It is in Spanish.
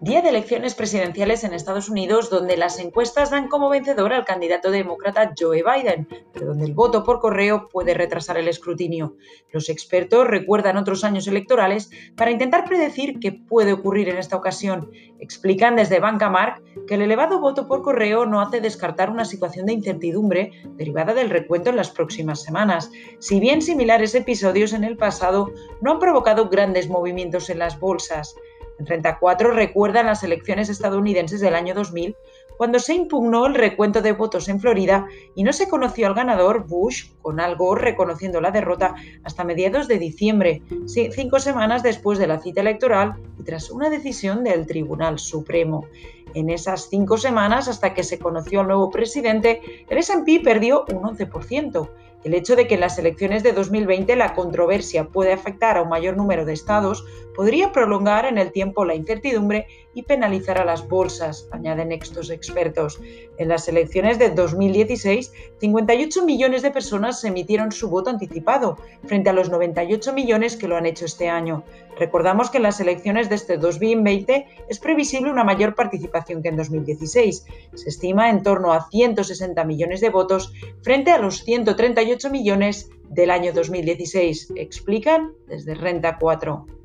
Día de elecciones presidenciales en Estados Unidos donde las encuestas dan como vencedor al candidato demócrata Joe Biden, pero donde el voto por correo puede retrasar el escrutinio. Los expertos recuerdan otros años electorales para intentar predecir qué puede ocurrir en esta ocasión. Explican desde Bancamark que el elevado voto por correo no hace descartar una situación de incertidumbre derivada del recuento en las próximas semanas. Si bien similares episodios en el pasado no han provocado grandes movimientos en las bolsas. En 34 recuerdan las elecciones estadounidenses del año 2000, cuando se impugnó el recuento de votos en Florida y no se conoció al ganador Bush, con algo reconociendo la derrota, hasta mediados de diciembre, cinco semanas después de la cita electoral y tras una decisión del Tribunal Supremo. En esas cinco semanas, hasta que se conoció al nuevo presidente, el SP perdió un 11%. El hecho de que en las elecciones de 2020 la controversia puede afectar a un mayor número de estados podría prolongar en el tiempo la incertidumbre y penalizar a las bolsas, añaden estos expertos. En las elecciones de 2016, 58 millones de personas emitieron su voto anticipado, frente a los 98 millones que lo han hecho este año. Recordamos que en las elecciones de este 2020 es previsible una mayor participación que en 2016. Se estima en torno a 160 millones de votos frente a los 138 millones del año 2016, explican desde Renta 4.